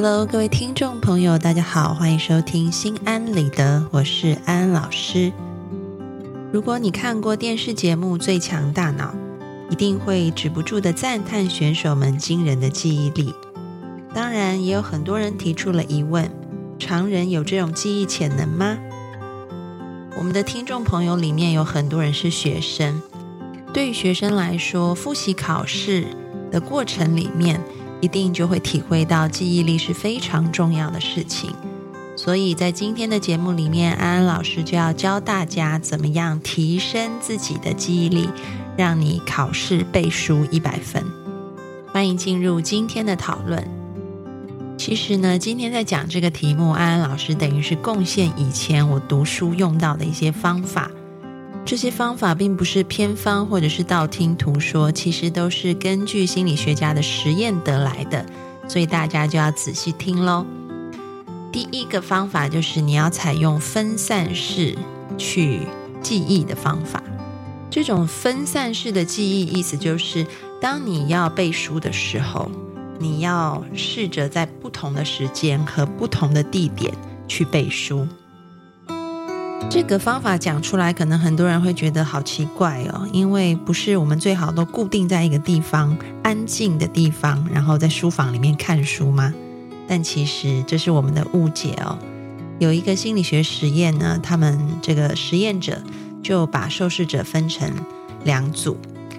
Hello，各位听众朋友，大家好，欢迎收听《心安理得》，我是安安老师。如果你看过电视节目《最强大脑》，一定会止不住的赞叹选手们惊人的记忆力。当然，也有很多人提出了疑问：常人有这种记忆潜能吗？我们的听众朋友里面有很多人是学生，对于学生来说，复习考试的过程里面。一定就会体会到记忆力是非常重要的事情，所以在今天的节目里面，安安老师就要教大家怎么样提升自己的记忆力，让你考试背书一百分。欢迎进入今天的讨论。其实呢，今天在讲这个题目，安安老师等于是贡献以前我读书用到的一些方法。这些方法并不是偏方或者是道听途说，其实都是根据心理学家的实验得来的，所以大家就要仔细听喽。第一个方法就是你要采用分散式去记忆的方法。这种分散式的记忆意思就是，当你要背书的时候，你要试着在不同的时间和不同的地点去背书。这个方法讲出来，可能很多人会觉得好奇怪哦，因为不是我们最好都固定在一个地方、安静的地方，然后在书房里面看书吗？但其实这是我们的误解哦。有一个心理学实验呢，他们这个实验者就把受试者分成两组，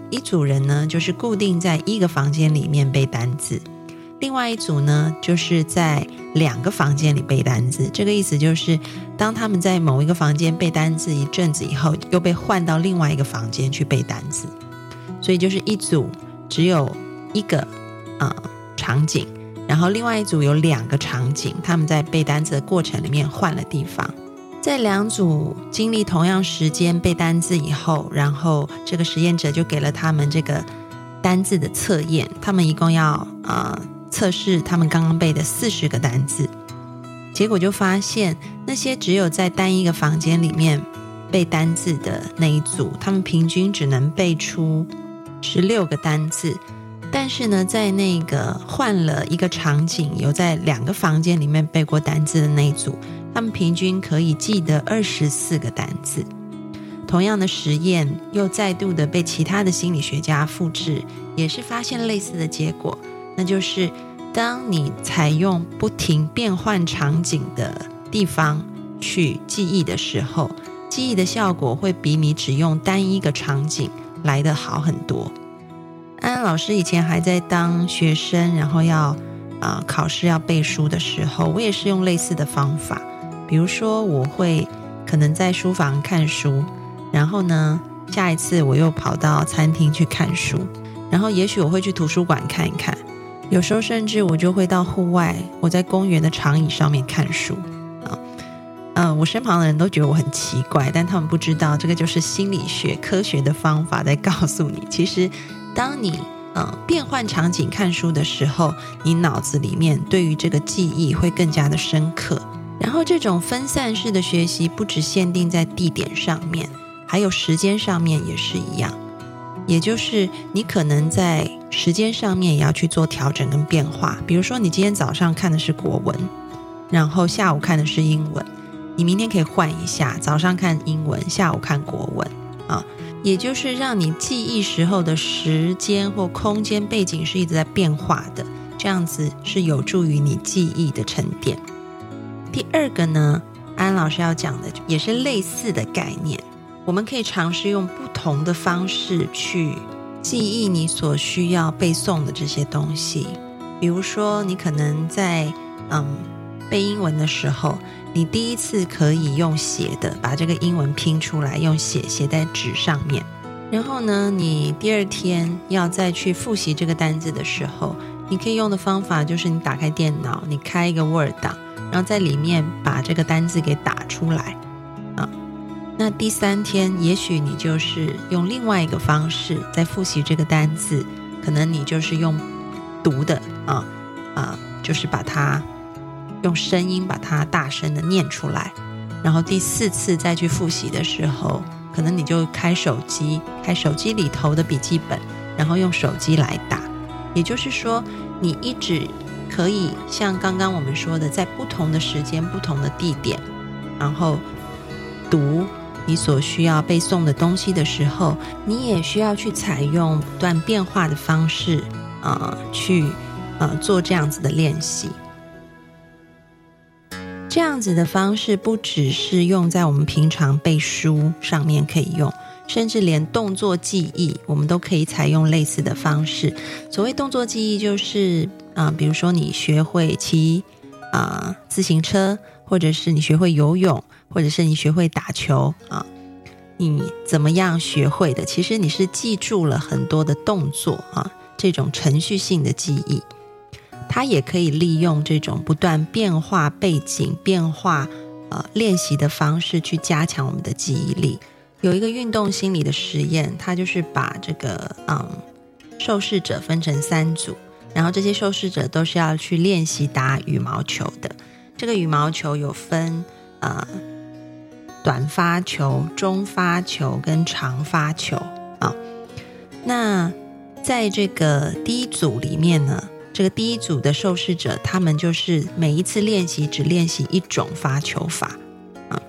一组人呢就是固定在一个房间里面背单字。另外一组呢，就是在两个房间里背单字。这个意思就是，当他们在某一个房间背单字一阵子以后，又被换到另外一个房间去背单字。所以就是一组只有一个啊场景，然后另外一组有两个场景。他们在背单词的过程里面换了地方。在两组经历同样时间背单字以后，然后这个实验者就给了他们这个单字的测验。他们一共要啊。测试他们刚刚背的四十个单字，结果就发现那些只有在单一个房间里面背单字的那一组，他们平均只能背出十六个单字。但是呢，在那个换了一个场景，有在两个房间里面背过单字的那一组，他们平均可以记得二十四个单字。同样的实验又再度的被其他的心理学家复制，也是发现类似的结果。那就是，当你采用不停变换场景的地方去记忆的时候，记忆的效果会比你只用单一个场景来得好很多。安安老师以前还在当学生，然后要啊考试要背书的时候，我也是用类似的方法。比如说，我会可能在书房看书，然后呢，下一次我又跑到餐厅去看书，然后也许我会去图书馆看一看。有时候甚至我就会到户外，我在公园的长椅上面看书啊，嗯，我身旁的人都觉得我很奇怪，但他们不知道这个就是心理学科学的方法在告诉你，其实当你嗯变换场景看书的时候，你脑子里面对于这个记忆会更加的深刻。然后这种分散式的学习不只限定在地点上面，还有时间上面也是一样，也就是你可能在。时间上面也要去做调整跟变化，比如说你今天早上看的是国文，然后下午看的是英文，你明天可以换一下，早上看英文，下午看国文啊，也就是让你记忆时候的时间或空间背景是一直在变化的，这样子是有助于你记忆的沉淀。第二个呢，安老师要讲的也是类似的概念，我们可以尝试用不同的方式去。记忆你所需要背诵的这些东西，比如说，你可能在嗯背英文的时候，你第一次可以用写的把这个英文拼出来，用写写在纸上面。然后呢，你第二天要再去复习这个单字的时候，你可以用的方法就是你打开电脑，你开一个 Word 档，然后在里面把这个单字给打出来。那第三天，也许你就是用另外一个方式在复习这个单字，可能你就是用读的啊啊，就是把它用声音把它大声的念出来。然后第四次再去复习的时候，可能你就开手机，开手机里头的笔记本，然后用手机来打。也就是说，你一直可以像刚刚我们说的，在不同的时间、不同的地点，然后读你所需要背诵的东西的时候，你也需要去采用不断变化的方式啊，去呃做这样子的练习。这样子的方式不只是用在我们平常背书上面可以用。甚至连动作记忆，我们都可以采用类似的方式。所谓动作记忆，就是啊，比如说你学会骑啊自行车，或者是你学会游泳，或者是你学会打球啊，你怎么样学会的？其实你是记住了很多的动作啊，这种程序性的记忆，它也可以利用这种不断变化背景、变化呃练习的方式去加强我们的记忆力。有一个运动心理的实验，它就是把这个嗯受试者分成三组，然后这些受试者都是要去练习打羽毛球的。这个羽毛球有分呃短发球、中发球跟长发球啊。那在这个第一组里面呢，这个第一组的受试者，他们就是每一次练习只练习一种发球法啊。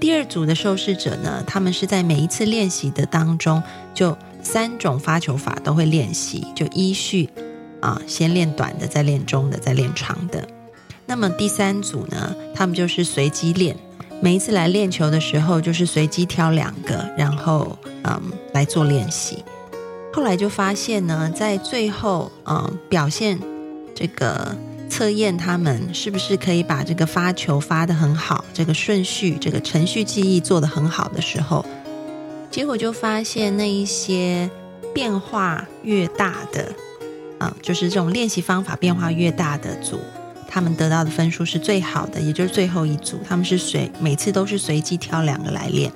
第二组的受试者呢，他们是在每一次练习的当中，就三种发球法都会练习，就依序啊，先练短的，再练中的，再练长的。那么第三组呢，他们就是随机练，每一次来练球的时候，就是随机挑两个，然后嗯来做练习。后来就发现呢，在最后嗯表现这个。测验他们是不是可以把这个发球发的很好，这个顺序、这个程序记忆做得很好的时候，结果就发现那一些变化越大的，啊，就是这种练习方法变化越大的组，他们得到的分数是最好的，也就是最后一组，他们是随每次都是随机挑两个来练。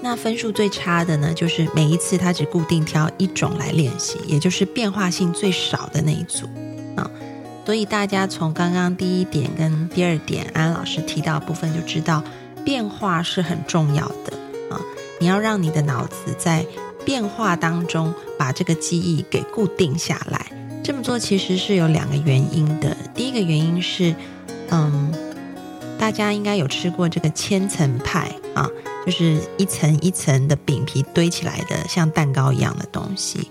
那分数最差的呢，就是每一次他只固定挑一种来练习，也就是变化性最少的那一组，啊。所以大家从刚刚第一点跟第二点安老师提到部分就知道，变化是很重要的啊！你要让你的脑子在变化当中把这个记忆给固定下来。这么做其实是有两个原因的。第一个原因是，嗯，大家应该有吃过这个千层派啊，就是一层一层的饼皮堆起来的像蛋糕一样的东西。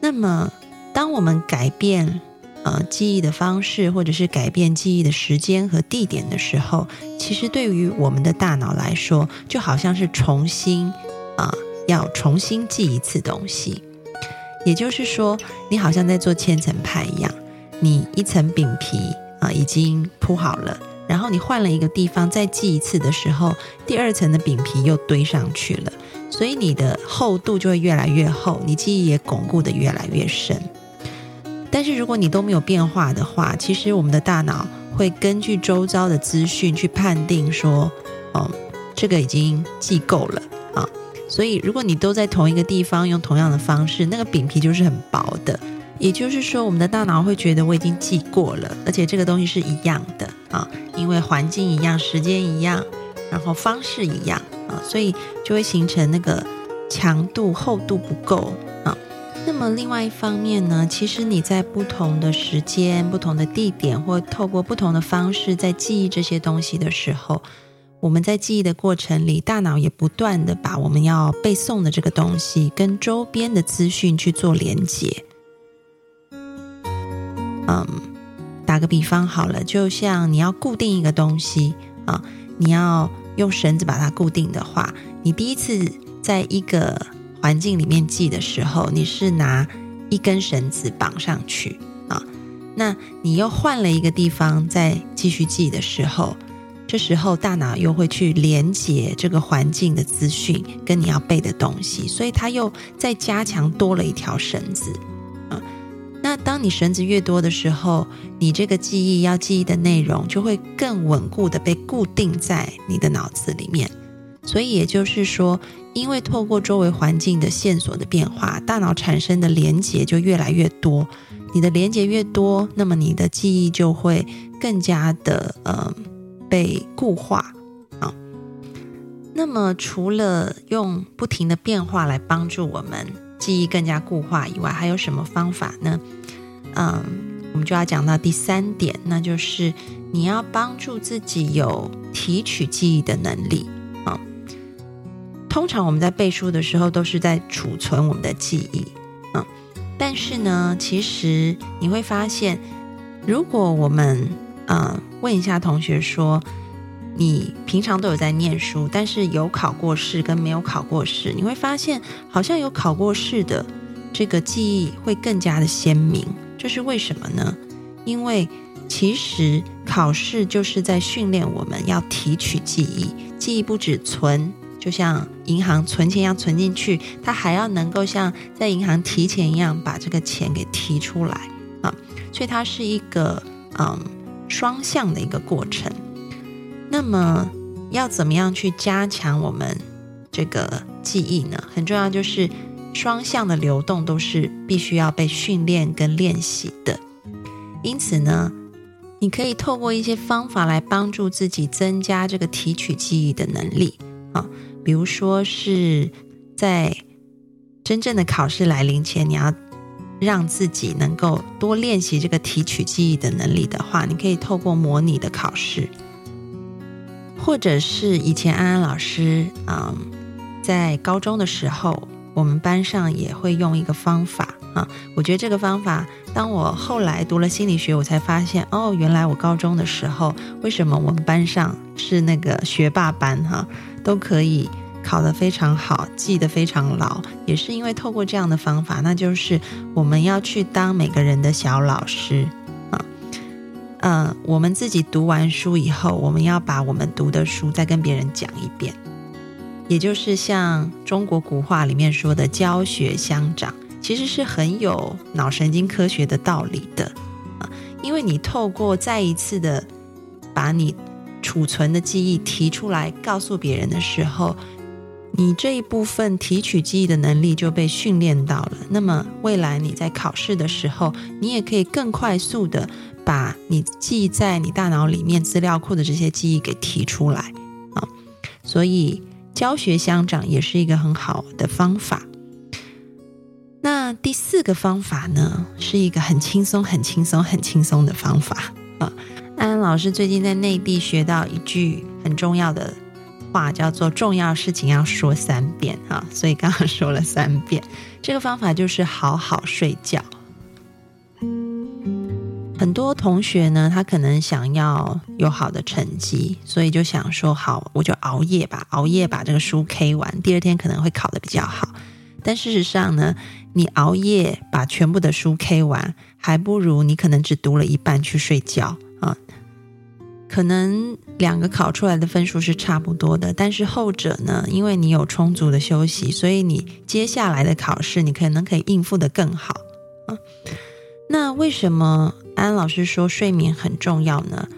那么，当我们改变呃，记忆的方式，或者是改变记忆的时间和地点的时候，其实对于我们的大脑来说，就好像是重新啊，要重新记一次东西。也就是说，你好像在做千层派一样，你一层饼皮啊已经铺好了，然后你换了一个地方再记一次的时候，第二层的饼皮又堆上去了，所以你的厚度就会越来越厚，你记忆也巩固的越来越深。但是如果你都没有变化的话，其实我们的大脑会根据周遭的资讯去判定说，哦，这个已经记够了啊。所以如果你都在同一个地方用同样的方式，那个饼皮就是很薄的。也就是说，我们的大脑会觉得我已经记过了，而且这个东西是一样的啊，因为环境一样，时间一样，然后方式一样啊，所以就会形成那个强度厚度不够啊。那么，另外一方面呢，其实你在不同的时间、不同的地点，或透过不同的方式在记忆这些东西的时候，我们在记忆的过程里，大脑也不断的把我们要背诵的这个东西跟周边的资讯去做连接。嗯，打个比方好了，就像你要固定一个东西啊，你要用绳子把它固定的话，你第一次在一个。环境里面记的时候，你是拿一根绳子绑上去啊。那你又换了一个地方再继续记的时候，这时候大脑又会去连接这个环境的资讯跟你要背的东西，所以它又再加强多了一条绳子啊。那当你绳子越多的时候，你这个记忆要记忆的内容就会更稳固的被固定在你的脑子里面。所以也就是说，因为透过周围环境的线索的变化，大脑产生的连结就越来越多。你的连结越多，那么你的记忆就会更加的呃被固化啊。那么除了用不停的变化来帮助我们记忆更加固化以外，还有什么方法呢？嗯，我们就要讲到第三点，那就是你要帮助自己有提取记忆的能力啊。通常我们在背书的时候，都是在储存我们的记忆，啊，但是呢，其实你会发现，如果我们嗯问一下同学说，你平常都有在念书，但是有考过试跟没有考过试，你会发现好像有考过试的这个记忆会更加的鲜明。这是为什么呢？因为其实考试就是在训练我们要提取记忆，记忆不止存，就像银行存钱一样存进去，它还要能够像在银行提钱一样把这个钱给提出来啊，所以它是一个嗯双向的一个过程。那么要怎么样去加强我们这个记忆呢？很重要就是。双向的流动都是必须要被训练跟练习的，因此呢，你可以透过一些方法来帮助自己增加这个提取记忆的能力啊，比如说是在真正的考试来临前，你要让自己能够多练习这个提取记忆的能力的话，你可以透过模拟的考试，或者是以前安安老师嗯在高中的时候。我们班上也会用一个方法啊，我觉得这个方法，当我后来读了心理学，我才发现哦，原来我高中的时候，为什么我们班上是那个学霸班哈，都可以考得非常好，记得非常牢，也是因为透过这样的方法，那就是我们要去当每个人的小老师啊，嗯，我们自己读完书以后，我们要把我们读的书再跟别人讲一遍。也就是像中国古话里面说的“教学相长”，其实是很有脑神经科学的道理的啊。因为你透过再一次的把你储存的记忆提出来告诉别人的时候，你这一部分提取记忆的能力就被训练到了。那么未来你在考试的时候，你也可以更快速的把你记在你大脑里面资料库的这些记忆给提出来啊。所以。教学相长也是一个很好的方法。那第四个方法呢，是一个很轻松、很轻松、很轻松的方法啊。安安老师最近在内地学到一句很重要的话，叫做“重要事情要说三遍”啊，所以刚刚说了三遍。这个方法就是好好睡觉。很多同学呢，他可能想要有好的成绩，所以就想说好，我就熬夜吧，熬夜把这个书 K 完，第二天可能会考得比较好。但事实上呢，你熬夜把全部的书 K 完，还不如你可能只读了一半去睡觉啊。可能两个考出来的分数是差不多的，但是后者呢，因为你有充足的休息，所以你接下来的考试你可能可以应付的更好啊。那为什么？安老师说睡眠很重要呢，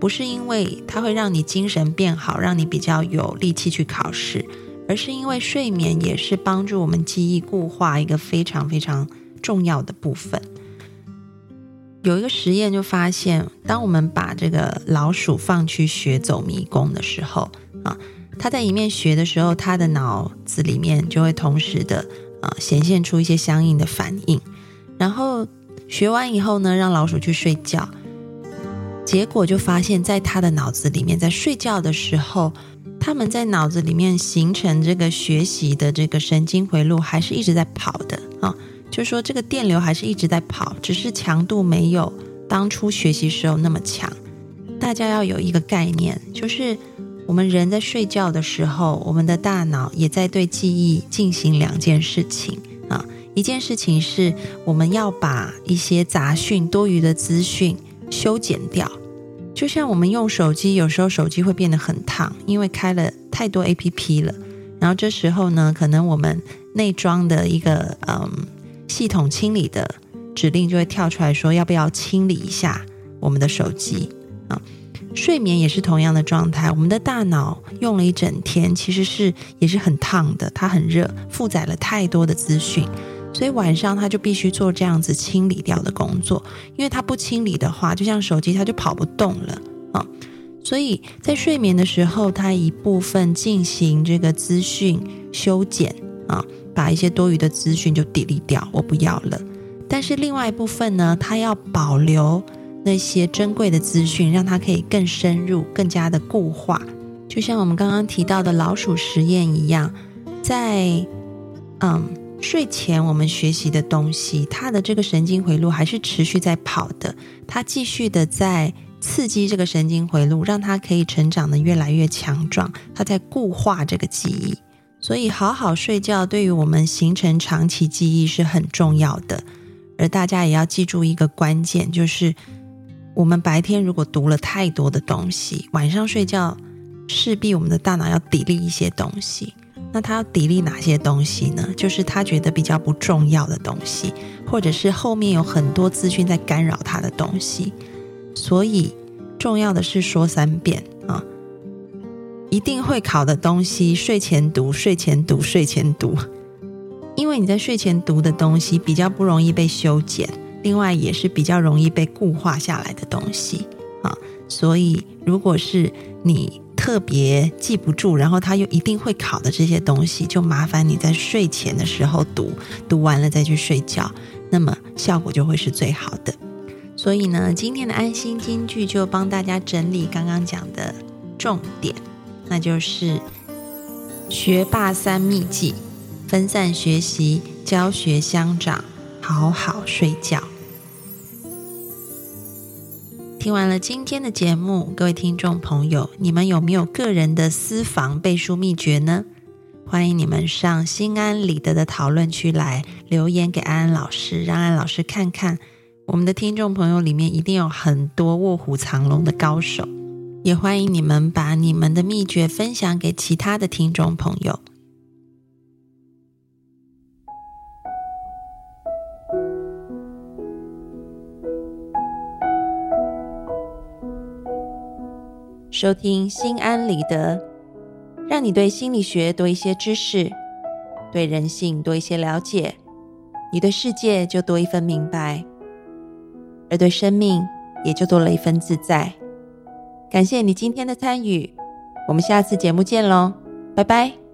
不是因为它会让你精神变好，让你比较有力气去考试，而是因为睡眠也是帮助我们记忆固化一个非常非常重要的部分。有一个实验就发现，当我们把这个老鼠放去学走迷宫的时候啊，它在一面学的时候，它的脑子里面就会同时的啊显现出一些相应的反应，然后。学完以后呢，让老鼠去睡觉，结果就发现，在他的脑子里面，在睡觉的时候，他们在脑子里面形成这个学习的这个神经回路，还是一直在跑的啊。就说这个电流还是一直在跑，只是强度没有当初学习时候那么强。大家要有一个概念，就是我们人在睡觉的时候，我们的大脑也在对记忆进行两件事情啊。一件事情是，我们要把一些杂讯、多余的资讯修剪掉。就像我们用手机，有时候手机会变得很烫，因为开了太多 APP 了。然后这时候呢，可能我们内装的一个嗯系统清理的指令就会跳出来说要不要清理一下我们的手机啊。睡眠也是同样的状态，我们的大脑用了一整天，其实是也是很烫的，它很热，负载了太多的资讯，所以晚上它就必须做这样子清理掉的工作，因为它不清理的话，就像手机它就跑不动了啊。所以在睡眠的时候，它一部分进行这个资讯修剪啊，把一些多余的资讯就 delete 掉，我不要了。但是另外一部分呢，它要保留。那些珍贵的资讯，让它可以更深入、更加的固化，就像我们刚刚提到的老鼠实验一样，在嗯睡前我们学习的东西，它的这个神经回路还是持续在跑的，它继续的在刺激这个神经回路，让它可以成长的越来越强壮，它在固化这个记忆。所以，好好睡觉对于我们形成长期记忆是很重要的。而大家也要记住一个关键，就是。我们白天如果读了太多的东西，晚上睡觉势必我们的大脑要砥砺一些东西。那他要砥砺哪些东西呢？就是他觉得比较不重要的东西，或者是后面有很多资讯在干扰他的东西。所以重要的是说三遍，一定会考的东西，睡前读，睡前读，睡前读。因为你在睡前读的东西比较不容易被修剪。另外也是比较容易被固化下来的东西啊，所以如果是你特别记不住，然后他又一定会考的这些东西，就麻烦你在睡前的时候读，读完了再去睡觉，那么效果就会是最好的。所以呢，今天的安心金句就帮大家整理刚刚讲的重点，那就是学霸三秘技：分散学习、教学相长、好好睡觉。听完了今天的节目，各位听众朋友，你们有没有个人的私房背书秘诀呢？欢迎你们上心安理得的讨论区来留言给安安老师，让安老师看看我们的听众朋友里面一定有很多卧虎藏龙的高手。也欢迎你们把你们的秘诀分享给其他的听众朋友。收听心安理得，让你对心理学多一些知识，对人性多一些了解，你对世界就多一份明白，而对生命也就多了一份自在。感谢你今天的参与，我们下次节目见喽，拜拜。